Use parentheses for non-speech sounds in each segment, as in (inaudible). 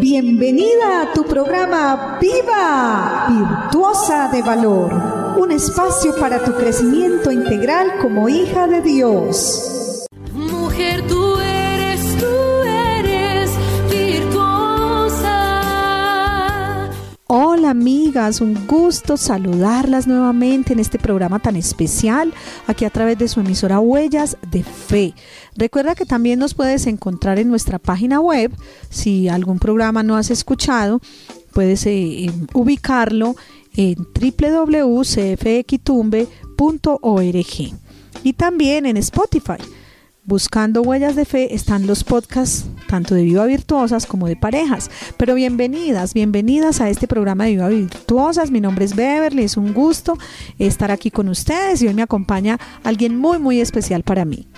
Bienvenida a tu programa Viva, Virtuosa de Valor, un espacio para tu crecimiento integral como hija de Dios. Amigas, un gusto saludarlas nuevamente en este programa tan especial, aquí a través de su emisora Huellas de Fe. Recuerda que también nos puedes encontrar en nuestra página web. Si algún programa no has escuchado, puedes eh, em, ubicarlo en www.cfxtumbe.org y también en Spotify. Buscando Huellas de Fe están los podcasts tanto de Viva Virtuosas como de parejas. Pero bienvenidas, bienvenidas a este programa de Viva Virtuosas. Mi nombre es Beverly, es un gusto estar aquí con ustedes y hoy me acompaña alguien muy, muy especial para mí.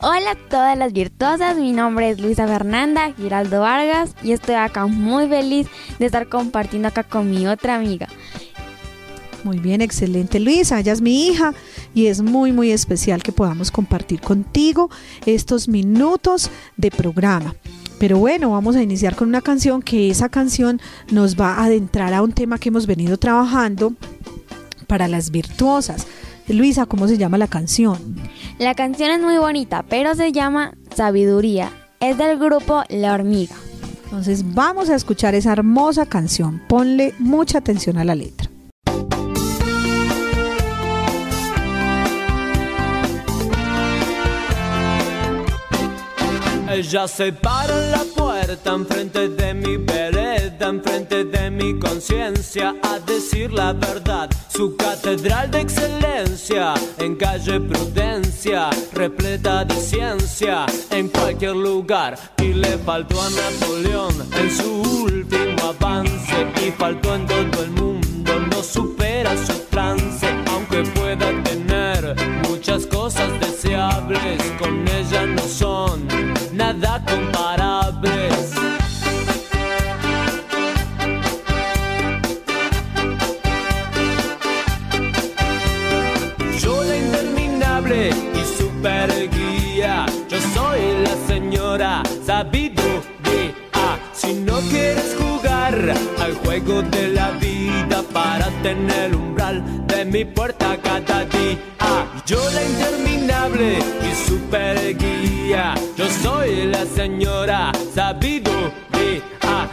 Hola a todas las virtuosas, mi nombre es Luisa Fernanda Giraldo Vargas y estoy acá muy feliz de estar compartiendo acá con mi otra amiga. Muy bien, excelente Luisa, ella es mi hija y es muy muy especial que podamos compartir contigo estos minutos de programa. Pero bueno, vamos a iniciar con una canción que esa canción nos va a adentrar a un tema que hemos venido trabajando para las virtuosas. Luisa, ¿cómo se llama la canción? La canción es muy bonita, pero se llama Sabiduría. Es del grupo La Hormiga. Entonces vamos a escuchar esa hermosa canción. Ponle mucha atención a la letra. Ella se para en la puerta enfrente de mi vereda, enfrente de mi conciencia, a decir la verdad. Su catedral de excelencia, en calle Prudencia, repleta de ciencia, en cualquier lugar. Y le faltó a Napoleón en su último avance, y faltó en todo el mundo, no supera su tener el umbral de mi puerta cada día. Yo la interminable y super guía, yo soy la señora sabiduría.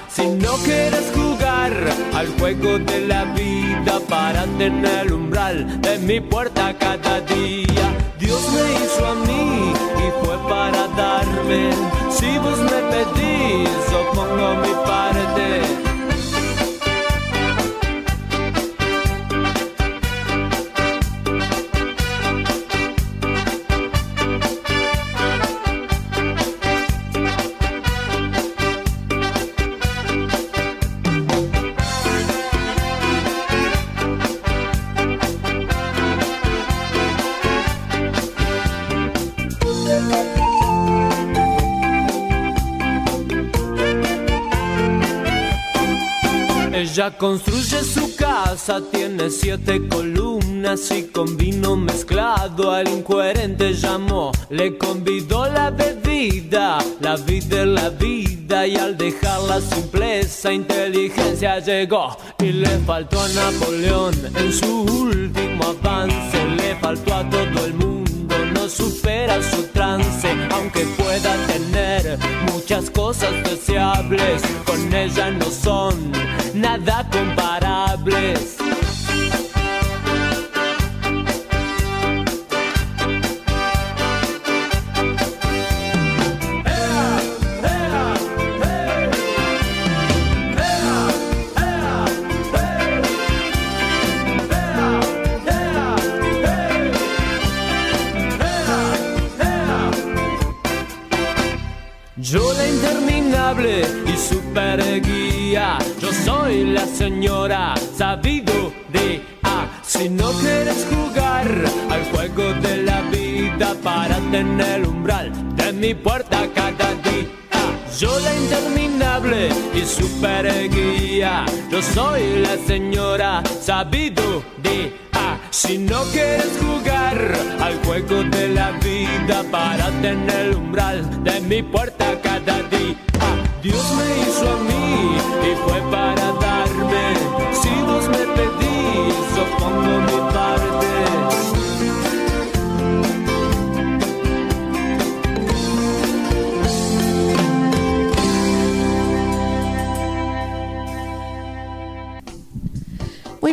Si no quieres jugar al juego de la vida para tener el umbral de mi puerta cada día, Dios me hizo a construye su casa, tiene siete columnas y con vino mezclado al incoherente llamó. Le convidó la bebida, la vida es la vida y al dejar la simpleza, inteligencia llegó. Y le faltó a Napoleón en su último avance, le faltó a todo el mundo no supera su trance, aunque pueda tener muchas cosas deseables, con ella no son de la vida para tener el umbral de mi puerta cada día, Dios me hizo a mí y fue para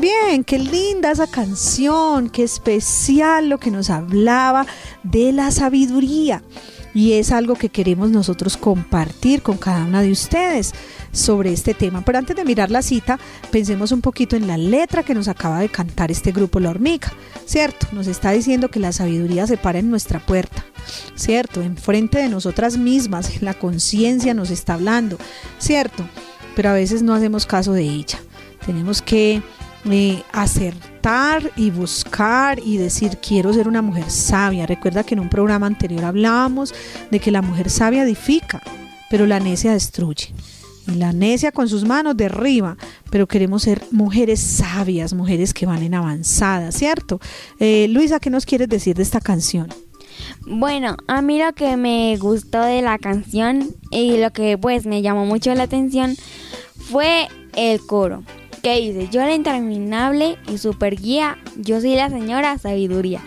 Bien, qué linda esa canción, qué especial lo que nos hablaba de la sabiduría. Y es algo que queremos nosotros compartir con cada una de ustedes sobre este tema. Pero antes de mirar la cita, pensemos un poquito en la letra que nos acaba de cantar este grupo La Hormiga, ¿cierto? Nos está diciendo que la sabiduría se para en nuestra puerta, ¿cierto? Enfrente de nosotras mismas, la conciencia nos está hablando, ¿cierto? Pero a veces no hacemos caso de ella. Tenemos que acertar y buscar y decir quiero ser una mujer sabia. Recuerda que en un programa anterior hablábamos de que la mujer sabia edifica, pero la necia destruye. Y la necia con sus manos derriba, pero queremos ser mujeres sabias, mujeres que van en avanzada, ¿cierto? Eh, Luisa, ¿qué nos quieres decir de esta canción? Bueno, a mí lo que me gustó de la canción y lo que pues me llamó mucho la atención fue el coro. Que dice, yo la interminable y super guía, yo soy la señora sabiduría.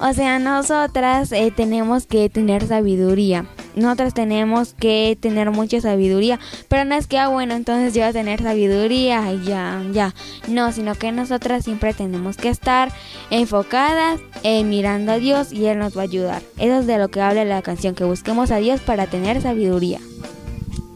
O sea, nosotras eh, tenemos que tener sabiduría. Nosotras tenemos que tener mucha sabiduría. Pero no es que, ah, bueno, entonces yo voy a tener sabiduría y ya, ya. No, sino que nosotras siempre tenemos que estar enfocadas, eh, mirando a Dios y Él nos va a ayudar. Eso es de lo que habla la canción, que busquemos a Dios para tener sabiduría.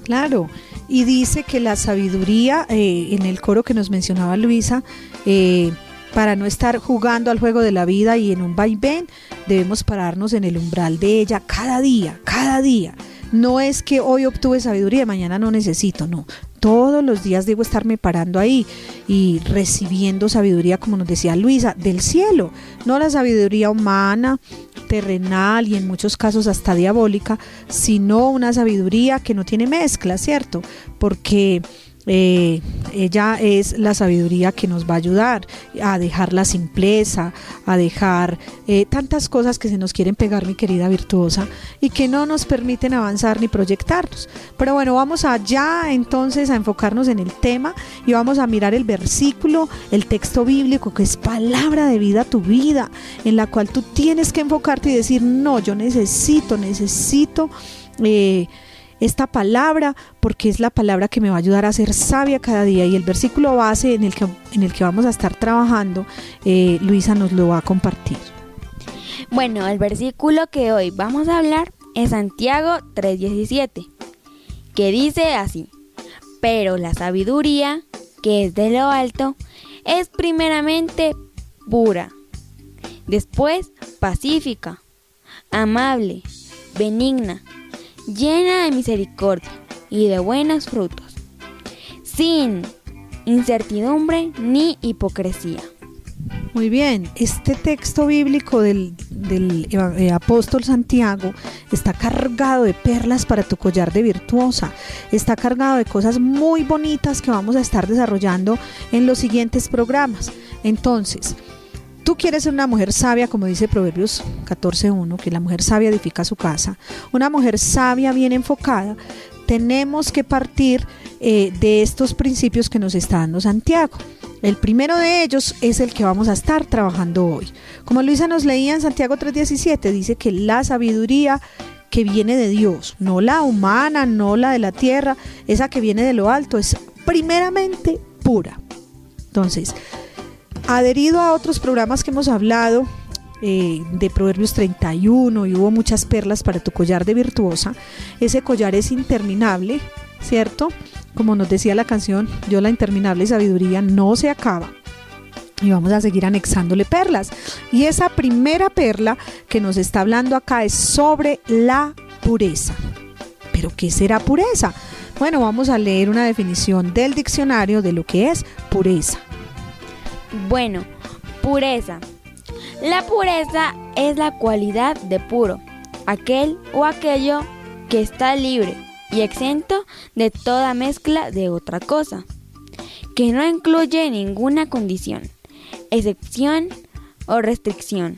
Claro, y dice que la sabiduría, eh, en el coro que nos mencionaba Luisa, eh, para no estar jugando al juego de la vida y en un vaivén, debemos pararnos en el umbral de ella cada día, cada día. No es que hoy obtuve sabiduría mañana no necesito, no. Todos los días debo estarme parando ahí y recibiendo sabiduría, como nos decía Luisa, del cielo, no la sabiduría humana, terrenal y en muchos casos hasta diabólica, sino una sabiduría que no tiene mezcla, ¿cierto? Porque eh, ella es la sabiduría que nos va a ayudar a dejar la simpleza, a dejar eh, tantas cosas que se nos quieren pegar, mi querida virtuosa, y que no nos permiten avanzar ni proyectarnos. Pero bueno, vamos allá entonces a enfocarnos en el tema y vamos a mirar el versículo, el texto bíblico, que es palabra de vida tu vida, en la cual tú tienes que enfocarte y decir, no, yo necesito, necesito... Eh, esta palabra porque es la palabra que me va a ayudar a ser sabia cada día y el versículo base en el que, en el que vamos a estar trabajando, eh, Luisa nos lo va a compartir. Bueno, el versículo que hoy vamos a hablar es Santiago 3:17, que dice así, pero la sabiduría, que es de lo alto, es primeramente pura, después pacífica, amable, benigna, llena de misericordia y de buenos frutos, sin incertidumbre ni hipocresía. Muy bien, este texto bíblico del, del eh, apóstol Santiago está cargado de perlas para tu collar de virtuosa, está cargado de cosas muy bonitas que vamos a estar desarrollando en los siguientes programas. Entonces, tú quieres ser una mujer sabia, como dice Proverbios 14.1, que la mujer sabia edifica su casa, una mujer sabia bien enfocada, tenemos que partir eh, de estos principios que nos está dando Santiago. El primero de ellos es el que vamos a estar trabajando hoy. Como Luisa nos leía en Santiago 3:17, dice que la sabiduría que viene de Dios, no la humana, no la de la tierra, esa que viene de lo alto, es primeramente pura. Entonces, adherido a otros programas que hemos hablado eh, de Proverbios 31 y hubo muchas perlas para tu collar de virtuosa, ese collar es interminable, ¿cierto? Como nos decía la canción, yo la interminable sabiduría no se acaba. Y vamos a seguir anexándole perlas. Y esa primera perla que nos está hablando acá es sobre la pureza. ¿Pero qué será pureza? Bueno, vamos a leer una definición del diccionario de lo que es pureza. Bueno, pureza. La pureza es la cualidad de puro, aquel o aquello que está libre y exento de toda mezcla de otra cosa, que no incluye ninguna condición, excepción o restricción,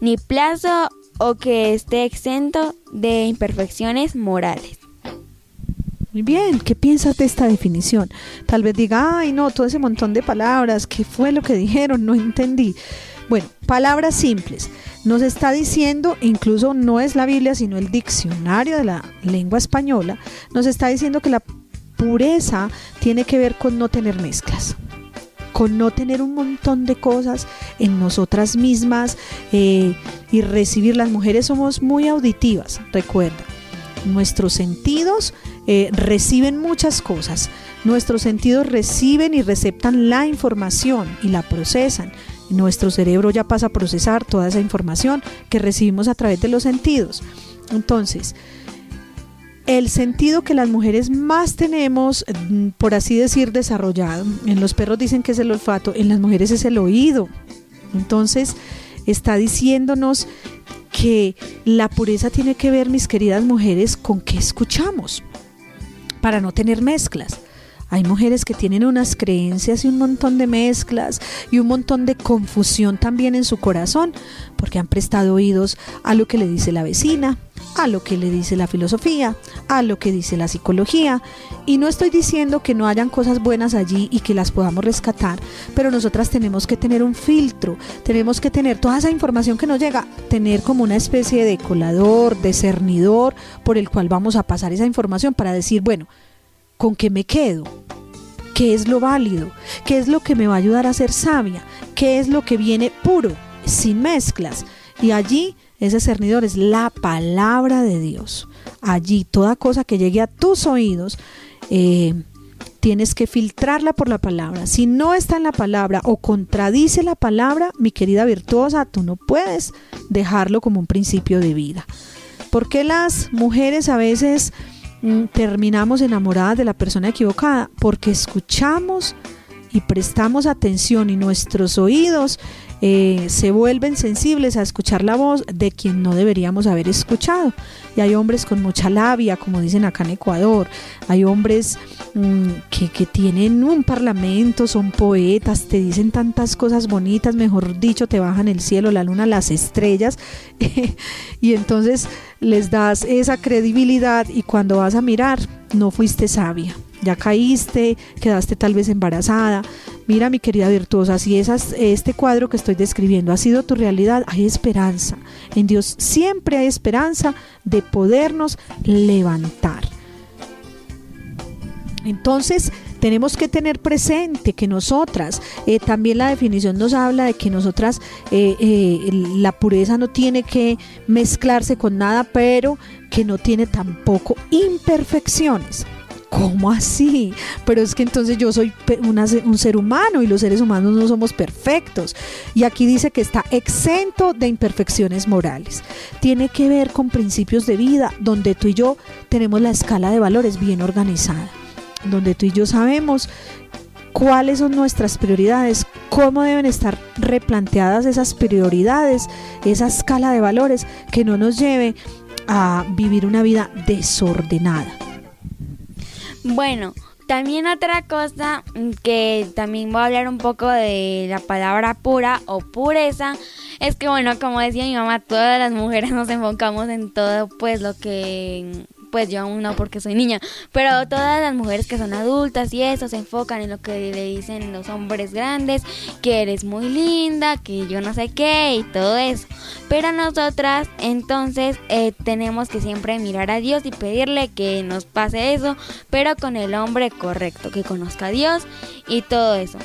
ni plazo o que esté exento de imperfecciones morales. Muy bien, ¿qué piensas de esta definición? Tal vez diga, ay no, todo ese montón de palabras, ¿qué fue lo que dijeron? No entendí. Bueno, palabras simples. Nos está diciendo, incluso no es la Biblia, sino el diccionario de la lengua española, nos está diciendo que la pureza tiene que ver con no tener mezclas con no tener un montón de cosas en nosotras mismas eh, y recibir. Las mujeres somos muy auditivas, recuerda. Nuestros sentidos eh, reciben muchas cosas. Nuestros sentidos reciben y receptan la información y la procesan. Nuestro cerebro ya pasa a procesar toda esa información que recibimos a través de los sentidos. Entonces, el sentido que las mujeres más tenemos, mm, por así decir, desarrollado. En los perros dicen que es el olfato, en las mujeres es el oído. Entonces, está diciéndonos que la pureza tiene que ver, mis queridas mujeres, con qué escuchamos, para no tener mezclas. Hay mujeres que tienen unas creencias y un montón de mezclas y un montón de confusión también en su corazón, porque han prestado oídos a lo que le dice la vecina, a lo que le dice la filosofía, a lo que dice la psicología. Y no estoy diciendo que no hayan cosas buenas allí y que las podamos rescatar, pero nosotras tenemos que tener un filtro, tenemos que tener toda esa información que nos llega, tener como una especie de colador, de cernidor por el cual vamos a pasar esa información para decir, bueno, ¿con qué me quedo? ¿Qué es lo válido? ¿Qué es lo que me va a ayudar a ser sabia? ¿Qué es lo que viene puro, sin mezclas? Y allí ese cernidor es la palabra de Dios. Allí toda cosa que llegue a tus oídos, eh, tienes que filtrarla por la palabra. Si no está en la palabra o contradice la palabra, mi querida virtuosa, tú no puedes dejarlo como un principio de vida. ¿Por qué las mujeres a veces terminamos enamoradas de la persona equivocada? Porque escuchamos y prestamos atención y nuestros oídos eh, se vuelven sensibles a escuchar la voz de quien no deberíamos haber escuchado. Y hay hombres con mucha labia, como dicen acá en Ecuador. Hay hombres mm, que, que tienen un parlamento, son poetas, te dicen tantas cosas bonitas, mejor dicho, te bajan el cielo, la luna, las estrellas. (laughs) y entonces les das esa credibilidad y cuando vas a mirar, no fuiste sabia ya caíste, quedaste tal vez embarazada. Mira, mi querida virtuosa, si esas, este cuadro que estoy describiendo ha sido tu realidad, hay esperanza. En Dios siempre hay esperanza de podernos levantar. Entonces, tenemos que tener presente que nosotras, eh, también la definición nos habla de que nosotras, eh, eh, la pureza no tiene que mezclarse con nada, pero que no tiene tampoco imperfecciones. ¿Cómo así? Pero es que entonces yo soy un ser humano y los seres humanos no somos perfectos. Y aquí dice que está exento de imperfecciones morales. Tiene que ver con principios de vida donde tú y yo tenemos la escala de valores bien organizada. Donde tú y yo sabemos cuáles son nuestras prioridades, cómo deben estar replanteadas esas prioridades, esa escala de valores que no nos lleve a vivir una vida desordenada. Bueno, también otra cosa que también voy a hablar un poco de la palabra pura o pureza es que bueno, como decía mi mamá, todas las mujeres (laughs) nos enfocamos en todo pues lo que pues yo aún no porque soy niña, pero todas las mujeres que son adultas y eso se enfocan en lo que le dicen los hombres grandes, que eres muy linda, que yo no sé qué y todo eso. Pero nosotras entonces eh, tenemos que siempre mirar a Dios y pedirle que nos pase eso, pero con el hombre correcto, que conozca a Dios y todo eso.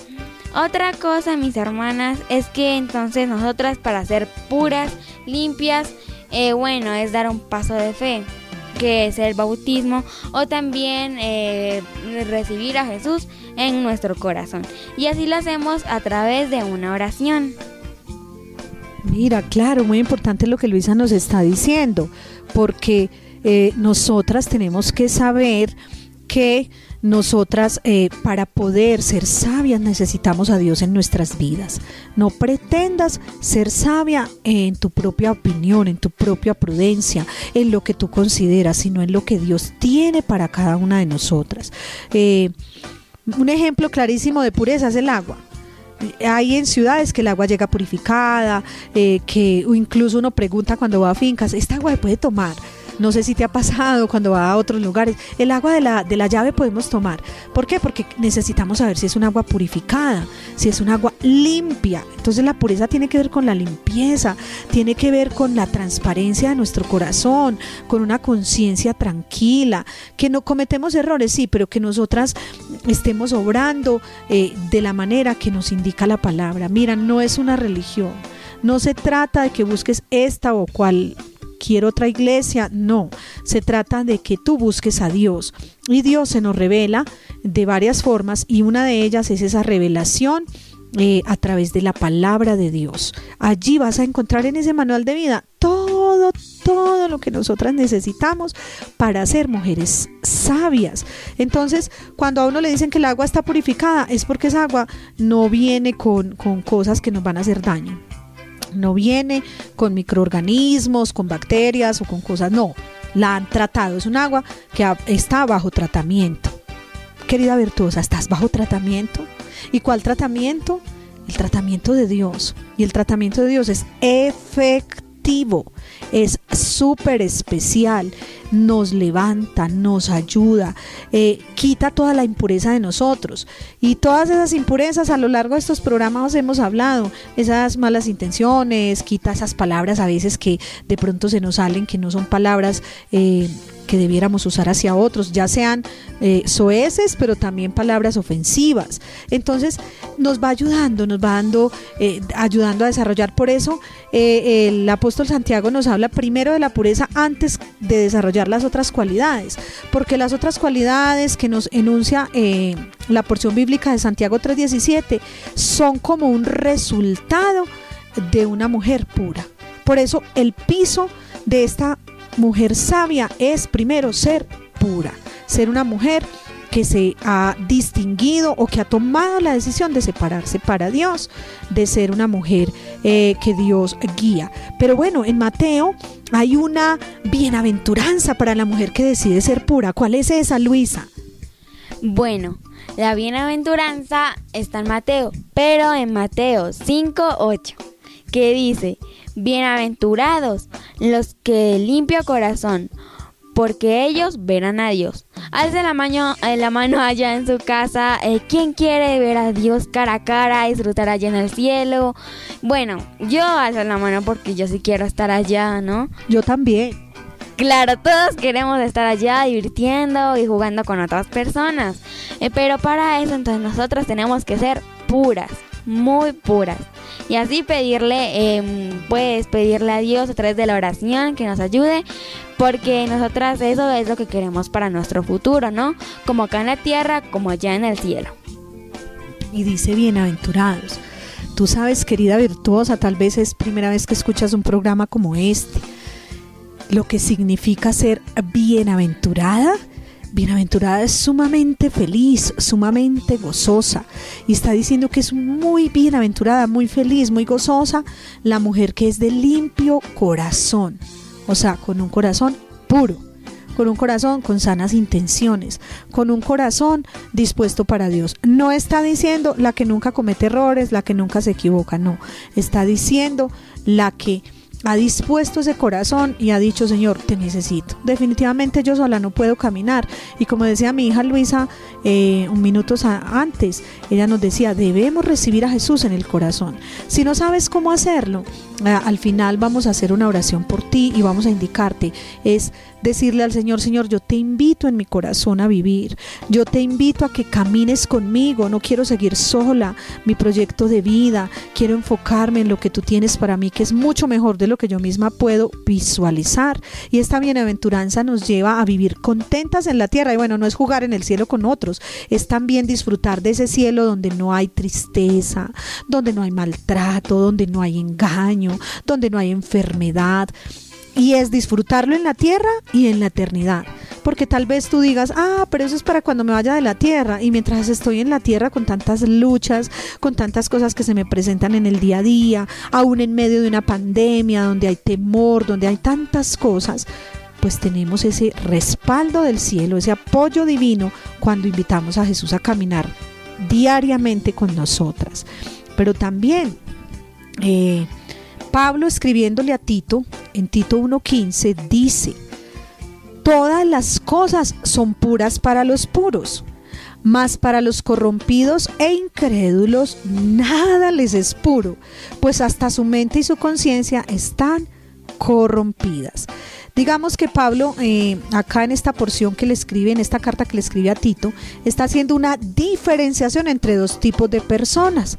Otra cosa, mis hermanas, es que entonces nosotras para ser puras, limpias, eh, bueno, es dar un paso de fe que es el bautismo, o también eh, recibir a Jesús en nuestro corazón. Y así lo hacemos a través de una oración. Mira, claro, muy importante lo que Luisa nos está diciendo, porque eh, nosotras tenemos que saber que nosotras eh, para poder ser sabias necesitamos a Dios en nuestras vidas. No pretendas ser sabia en tu propia opinión, en tu propia prudencia, en lo que tú consideras, sino en lo que Dios tiene para cada una de nosotras. Eh, un ejemplo clarísimo de pureza es el agua hay en ciudades que el agua llega purificada, eh, que incluso uno pregunta cuando va a fincas, ¿esta agua se puede tomar? No sé si te ha pasado cuando va a otros lugares. El agua de la, de la llave podemos tomar. ¿Por qué? Porque necesitamos saber si es un agua purificada, si es un agua limpia. Entonces la pureza tiene que ver con la limpieza, tiene que ver con la transparencia de nuestro corazón, con una conciencia tranquila, que no cometemos errores, sí, pero que nosotras estemos obrando eh, de la manera que nos indica la palabra. Mira, no es una religión. No se trata de que busques esta o cual quiero otra iglesia, no, se trata de que tú busques a Dios y Dios se nos revela de varias formas y una de ellas es esa revelación eh, a través de la palabra de Dios. Allí vas a encontrar en ese manual de vida todo, todo lo que nosotras necesitamos para ser mujeres sabias. Entonces, cuando a uno le dicen que el agua está purificada, es porque esa agua no viene con, con cosas que nos van a hacer daño no viene con microorganismos, con bacterias o con cosas, no, la han tratado, es un agua que está bajo tratamiento. Querida virtuosa, ¿estás bajo tratamiento? ¿Y cuál tratamiento? El tratamiento de Dios. Y el tratamiento de Dios es efectivo es súper especial, nos levanta, nos ayuda, eh, quita toda la impureza de nosotros. Y todas esas impurezas a lo largo de estos programas hemos hablado, esas malas intenciones, quita esas palabras a veces que de pronto se nos salen, que no son palabras... Eh, que debiéramos usar hacia otros, ya sean eh, soeces, pero también palabras ofensivas. Entonces nos va ayudando, nos va dando, eh, ayudando a desarrollar. Por eso eh, el apóstol Santiago nos habla primero de la pureza antes de desarrollar las otras cualidades, porque las otras cualidades que nos enuncia la porción bíblica de Santiago 3:17 son como un resultado de una mujer pura. Por eso el piso de esta mujer sabia es primero ser pura, ser una mujer que se ha distinguido o que ha tomado la decisión de separarse para Dios, de ser una mujer eh, que Dios guía. Pero bueno, en Mateo hay una bienaventuranza para la mujer que decide ser pura. ¿Cuál es esa, Luisa? Bueno, la bienaventuranza está en Mateo, pero en Mateo 5.8, que dice, Bienaventurados los que limpio corazón, porque ellos verán a Dios. Alce la mano, eh, la mano allá en su casa. Eh, ¿Quién quiere ver a Dios cara a cara, disfrutar allá en el cielo? Bueno, yo alzo la mano porque yo sí quiero estar allá, ¿no? Yo también. Claro, todos queremos estar allá divirtiendo y jugando con otras personas. Eh, pero para eso entonces nosotros tenemos que ser puras, muy puras y así pedirle, pues pedirle a Dios a través de la oración que nos ayude, porque nosotras eso es lo que queremos para nuestro futuro, ¿no? Como acá en la tierra, como allá en el cielo. Y dice bienaventurados. Tú sabes, querida virtuosa, tal vez es primera vez que escuchas un programa como este. Lo que significa ser bienaventurada Bienaventurada es sumamente feliz, sumamente gozosa. Y está diciendo que es muy bienaventurada, muy feliz, muy gozosa la mujer que es de limpio corazón. O sea, con un corazón puro, con un corazón con sanas intenciones, con un corazón dispuesto para Dios. No está diciendo la que nunca comete errores, la que nunca se equivoca, no. Está diciendo la que ha dispuesto ese corazón y ha dicho, Señor, te necesito. Definitivamente yo sola no puedo caminar. Y como decía mi hija Luisa eh, un minutos antes, ella nos decía, debemos recibir a Jesús en el corazón. Si no sabes cómo hacerlo, eh, al final vamos a hacer una oración por ti y vamos a indicarte. Es decirle al Señor, Señor, yo te invito en mi corazón a vivir, yo te invito a que camines conmigo, no quiero seguir sola mi proyecto de vida, quiero enfocarme en lo que tú tienes para mí, que es mucho mejor de lo que yo misma puedo visualizar. Y esta bienaventuranza nos lleva a vivir contentas en la tierra, y bueno, no es jugar en el cielo con otros, es también disfrutar de ese cielo donde no hay tristeza, donde no hay maltrato, donde no hay engaño, donde no hay enfermedad, y es disfrutarlo en la tierra y en la eternidad. Porque tal vez tú digas, ah, pero eso es para cuando me vaya de la tierra. Y mientras estoy en la tierra con tantas luchas, con tantas cosas que se me presentan en el día a día, aún en medio de una pandemia, donde hay temor, donde hay tantas cosas, pues tenemos ese respaldo del cielo, ese apoyo divino cuando invitamos a Jesús a caminar diariamente con nosotras. Pero también... Eh, Pablo escribiéndole a Tito, en Tito 1.15, dice, todas las cosas son puras para los puros, mas para los corrompidos e incrédulos nada les es puro, pues hasta su mente y su conciencia están corrompidas. Digamos que Pablo, eh, acá en esta porción que le escribe, en esta carta que le escribe a Tito, está haciendo una diferenciación entre dos tipos de personas.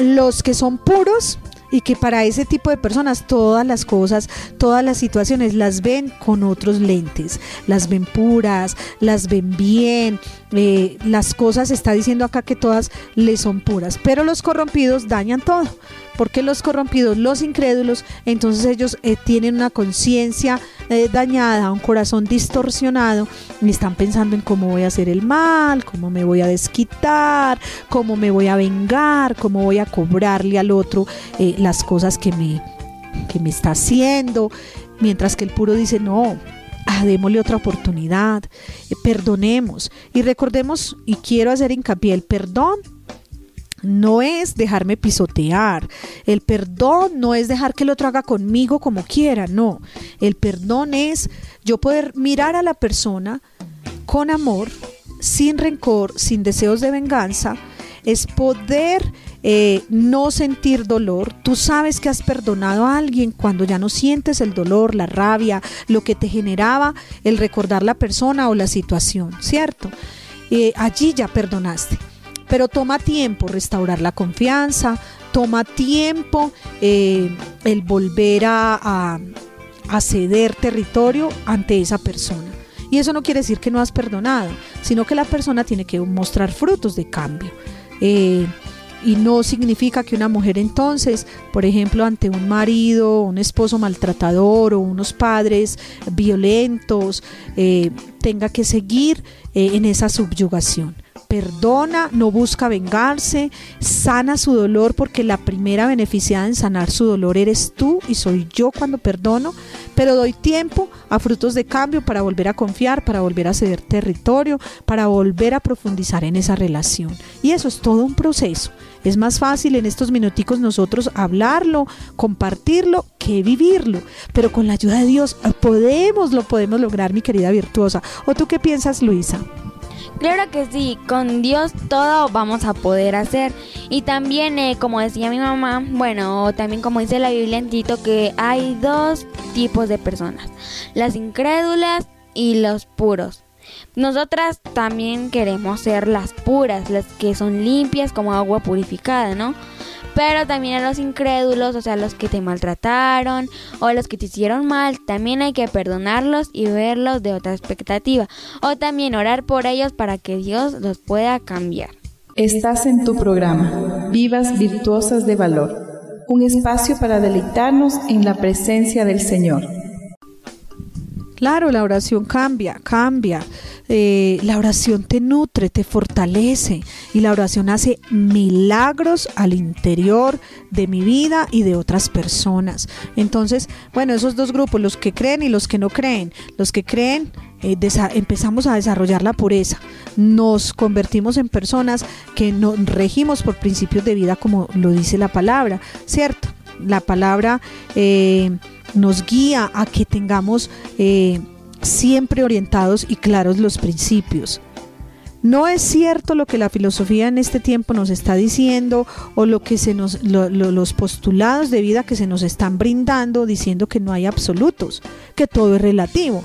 Los que son puros y que para ese tipo de personas todas las cosas, todas las situaciones las ven con otros lentes, las ven puras, las ven bien, eh, las cosas está diciendo acá que todas le son puras, pero los corrompidos dañan todo porque los corrompidos, los incrédulos, entonces ellos eh, tienen una conciencia eh, dañada, un corazón distorsionado y están pensando en cómo voy a hacer el mal, cómo me voy a desquitar, cómo me voy a vengar, cómo voy a cobrarle al otro eh, las cosas que me, que me está haciendo, mientras que el puro dice, no, ah, démosle otra oportunidad, perdonemos y recordemos, y quiero hacer hincapié, el perdón no es dejarme pisotear. El perdón no es dejar que el otro haga conmigo como quiera, no. El perdón es yo poder mirar a la persona con amor, sin rencor, sin deseos de venganza, es poder eh, no sentir dolor. Tú sabes que has perdonado a alguien cuando ya no sientes el dolor, la rabia, lo que te generaba el recordar la persona o la situación, ¿cierto? Eh, allí ya perdonaste pero toma tiempo restaurar la confianza, toma tiempo eh, el volver a, ceder territorio ante esa persona. Y eso no quiere decir que no has perdonado, sino que la persona tiene que mostrar frutos de cambio. Eh, y no significa que una mujer entonces, por ejemplo, ante un marido, un esposo maltratador o unos padres violentos, eh, tenga que seguir en esa subyugación perdona, no busca vengarse, sana su dolor porque la primera beneficiada en sanar su dolor eres tú y soy yo cuando perdono, pero doy tiempo a frutos de cambio para volver a confiar, para volver a ceder territorio, para volver a profundizar en esa relación. Y eso es todo un proceso. Es más fácil en estos minuticos nosotros hablarlo, compartirlo, que vivirlo. Pero con la ayuda de Dios podemos, lo podemos lograr, mi querida virtuosa. ¿O tú qué piensas, Luisa? Claro que sí, con Dios todo vamos a poder hacer. Y también, eh, como decía mi mamá, bueno, también como dice la Biblia en Tito, que hay dos tipos de personas, las incrédulas y los puros. Nosotras también queremos ser las puras, las que son limpias como agua purificada, ¿no? Pero también a los incrédulos, o sea, los que te maltrataron o los que te hicieron mal, también hay que perdonarlos y verlos de otra expectativa. O también orar por ellos para que Dios los pueda cambiar. Estás en tu programa, Vivas Virtuosas de Valor, un espacio para deleitarnos en la presencia del Señor. Claro, la oración cambia, cambia. Eh, la oración te nutre, te fortalece y la oración hace milagros al interior de mi vida y de otras personas. Entonces, bueno, esos dos grupos, los que creen y los que no creen, los que creen eh, empezamos a desarrollar la pureza, nos convertimos en personas que nos regimos por principios de vida como lo dice la palabra, ¿cierto? La palabra eh, nos guía a que tengamos siempre orientados y claros los principios. No es cierto lo que la filosofía en este tiempo nos está diciendo o lo que se nos, los postulados de vida que se nos están brindando diciendo que no hay absolutos, que todo es relativo.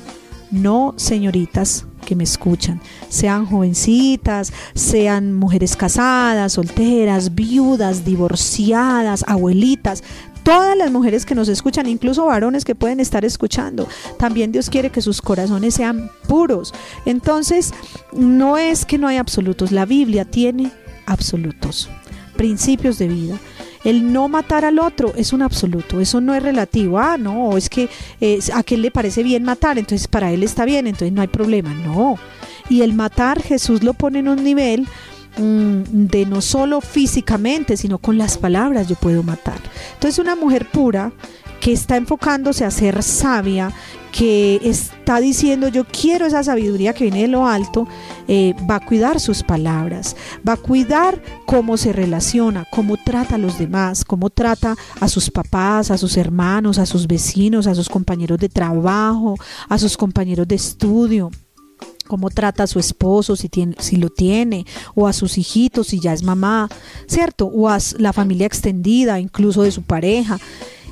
No, señoritas que me escuchan, sean jovencitas, sean mujeres casadas, solteras, viudas, divorciadas, abuelitas, todas las mujeres que nos escuchan, incluso varones que pueden estar escuchando. También Dios quiere que sus corazones sean puros. Entonces, no es que no hay absolutos, la Biblia tiene absolutos, principios de vida. El no matar al otro es un absoluto, eso no es relativo. Ah, no, es que a aquel le parece bien matar, entonces para él está bien, entonces no hay problema. No. Y el matar Jesús lo pone en un nivel de no solo físicamente, sino con las palabras yo puedo matar. Entonces una mujer pura que está enfocándose a ser sabia, que está diciendo yo quiero esa sabiduría que viene de lo alto, eh, va a cuidar sus palabras, va a cuidar cómo se relaciona, cómo trata a los demás, cómo trata a sus papás, a sus hermanos, a sus vecinos, a sus compañeros de trabajo, a sus compañeros de estudio cómo trata a su esposo si, tiene, si lo tiene, o a sus hijitos si ya es mamá, ¿cierto? O a la familia extendida, incluso de su pareja.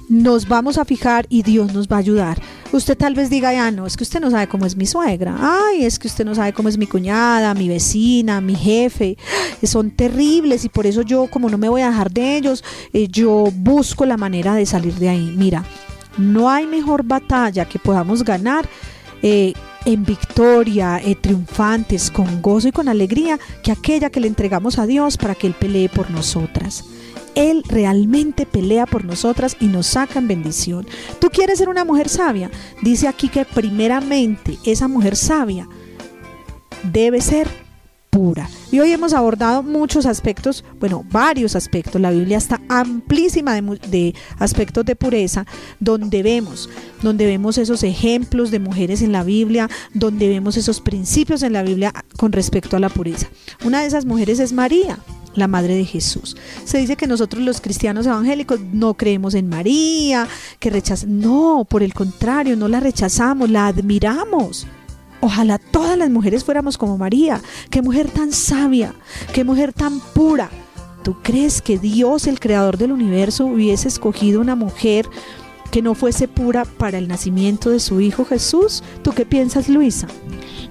Nos vamos a fijar y Dios nos va a ayudar. Usted tal vez diga, ya no, es que usted no sabe cómo es mi suegra. Ay, es que usted no sabe cómo es mi cuñada, mi vecina, mi jefe. (gasps) Son terribles y por eso yo, como no me voy a dejar de ellos, eh, yo busco la manera de salir de ahí. Mira, no hay mejor batalla que podamos ganar eh, en victoria, eh, triunfantes, con gozo y con alegría, que aquella que le entregamos a Dios para que Él pelee por nosotras. Él realmente pelea por nosotras y nos saca en bendición. ¿Tú quieres ser una mujer sabia? Dice aquí que primeramente esa mujer sabia debe ser pura. Y hoy hemos abordado muchos aspectos, bueno, varios aspectos. La Biblia está amplísima de, aspectos de pureza, donde vemos, donde vemos esos ejemplos de mujeres en la Biblia, donde vemos esos principios en la Biblia con respecto a la pureza. Una de esas mujeres es María la madre de Jesús. Se dice que nosotros los cristianos evangélicos no creemos en María, que rechazamos. No, por el contrario, no la rechazamos, la admiramos. Ojalá todas las mujeres fuéramos como María. Qué mujer tan sabia, qué mujer tan pura. ¿Tú crees que Dios, el creador del universo, hubiese escogido una mujer que no fuese pura para el nacimiento de su hijo Jesús? ¿Tú qué piensas, Luisa?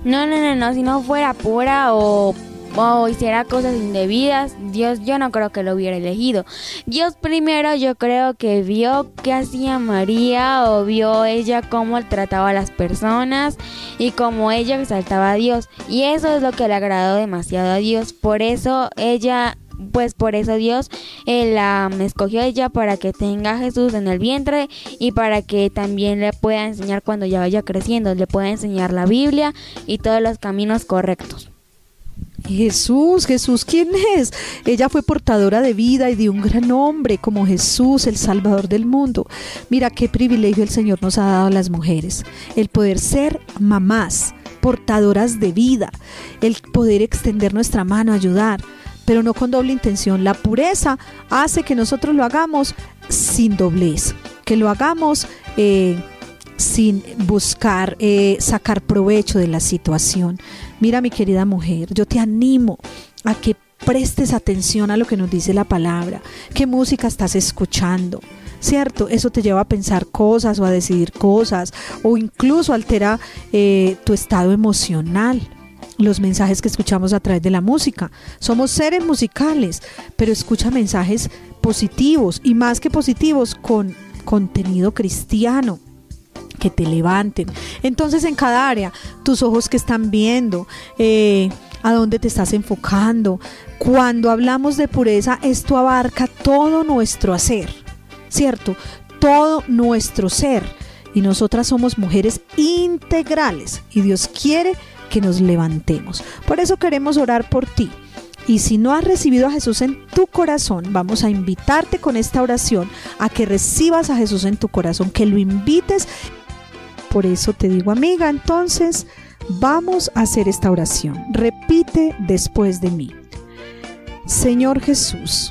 No, no, no, no, si no fuera pura o o hiciera cosas indebidas, Dios yo no creo que lo hubiera elegido. Dios primero yo creo que vio qué hacía María o vio ella cómo trataba a las personas y cómo ella exaltaba a Dios. Y eso es lo que le agradó demasiado a Dios. Por eso ella pues por eso Dios eh, la escogió ella para que tenga a Jesús en el vientre y para que también le pueda enseñar cuando ya vaya creciendo, le pueda enseñar la Biblia y todos los caminos correctos. Jesús, Jesús, ¿quién es? Ella fue portadora de vida y de un gran hombre como Jesús, el Salvador del mundo. Mira qué privilegio el Señor nos ha dado a las mujeres, el poder ser mamás, portadoras de vida, el poder extender nuestra mano, ayudar, pero no con doble intención. La pureza hace que nosotros lo hagamos sin doblez, que lo hagamos... Eh, sin buscar eh, sacar provecho de la situación. Mira mi querida mujer, yo te animo a que prestes atención a lo que nos dice la palabra, qué música estás escuchando. ¿Cierto? Eso te lleva a pensar cosas o a decidir cosas o incluso altera eh, tu estado emocional los mensajes que escuchamos a través de la música. Somos seres musicales, pero escucha mensajes positivos y más que positivos con contenido cristiano que te levanten. Entonces en cada área, tus ojos que están viendo, eh, a dónde te estás enfocando. Cuando hablamos de pureza, esto abarca todo nuestro hacer, ¿cierto? Todo nuestro ser. Y nosotras somos mujeres integrales y Dios quiere que nos levantemos. Por eso queremos orar por ti. Y si no has recibido a Jesús en tu corazón, vamos a invitarte con esta oración a que recibas a Jesús en tu corazón, que lo invites por eso te digo, amiga, entonces vamos a hacer esta oración. Repite después de mí. Señor Jesús,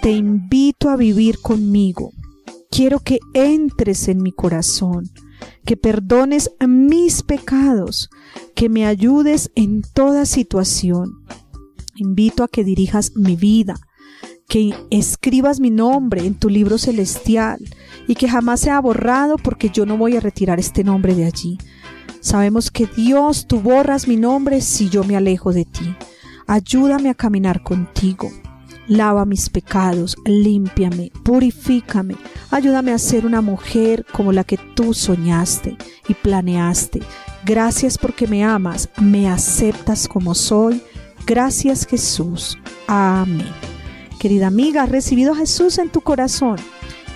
te invito a vivir conmigo. Quiero que entres en mi corazón, que perdones mis pecados, que me ayudes en toda situación. Invito a que dirijas mi vida, que escribas mi nombre en tu libro celestial y que jamás sea borrado porque yo no voy a retirar este nombre de allí. Sabemos que Dios, tú borras mi nombre si yo me alejo de ti. Ayúdame a caminar contigo. Lava mis pecados, límpiame, purifícame. Ayúdame a ser una mujer como la que tú soñaste y planeaste. Gracias porque me amas, me aceptas como soy. Gracias Jesús. Amén. Querida amiga, has recibido a Jesús en tu corazón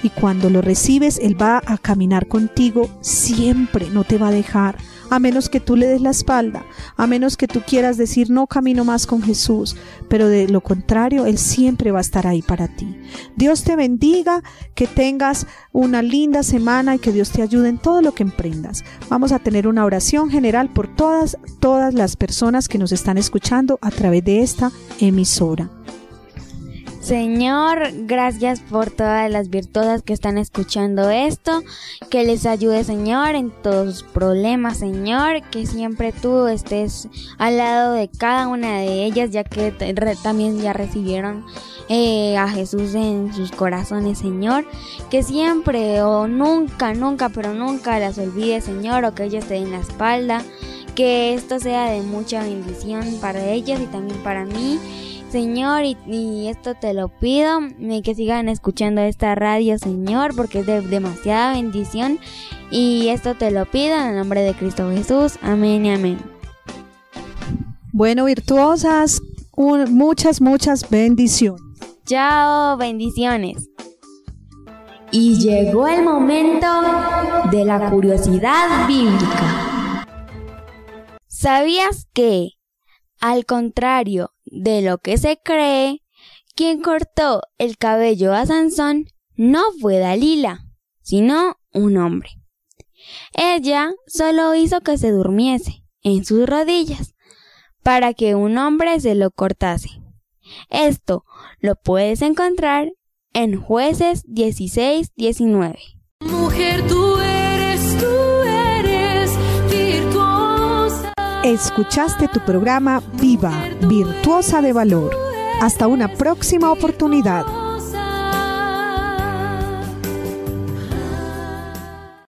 y cuando lo recibes, Él va a caminar contigo siempre, no te va a dejar. a menos que tú le des la espalda, a menos que tú quieras decir no camino más con Jesús, pero de lo contrario, Él siempre va a estar ahí para ti. Dios te bendiga, que tengas una linda semana y que Dios te ayude en todo lo que emprendas. Vamos a tener una oración general por todas, todas las personas que nos están escuchando a través de esta emisora. Señor, gracias por todas las virtudes que están escuchando esto. Que les ayude, Señor, en todos sus problemas, Señor. Que siempre tú estés al lado de cada una de ellas, ya que también ya recibieron eh, a Jesús en sus corazones, Señor. Que siempre o nunca, nunca, pero nunca las olvide, Señor, o que ellas te den la espalda. Que esto sea de mucha bendición para ellas y también para mí. Señor, y, esto te lo pido, que sigan escuchando esta radio, Señor, porque es de demasiada bendición. Y esto te lo pido en el nombre de Cristo Jesús. Amén y amén. Bueno, virtuosas, muchas, muchas bendiciones. Chao, bendiciones. Y llegó el momento de la curiosidad bíblica. ¿Sabías que, al contrario de lo que se cree, quien cortó el cabello a Sansón no fue Dalila, sino un hombre. Ella solo hizo que se durmiese en sus rodillas para que un hombre se lo cortase. Esto lo puedes encontrar en jueces 16-19. Mujer, Escuchaste tu programa Viva, Virtuosa de Valor. Hasta una próxima oportunidad.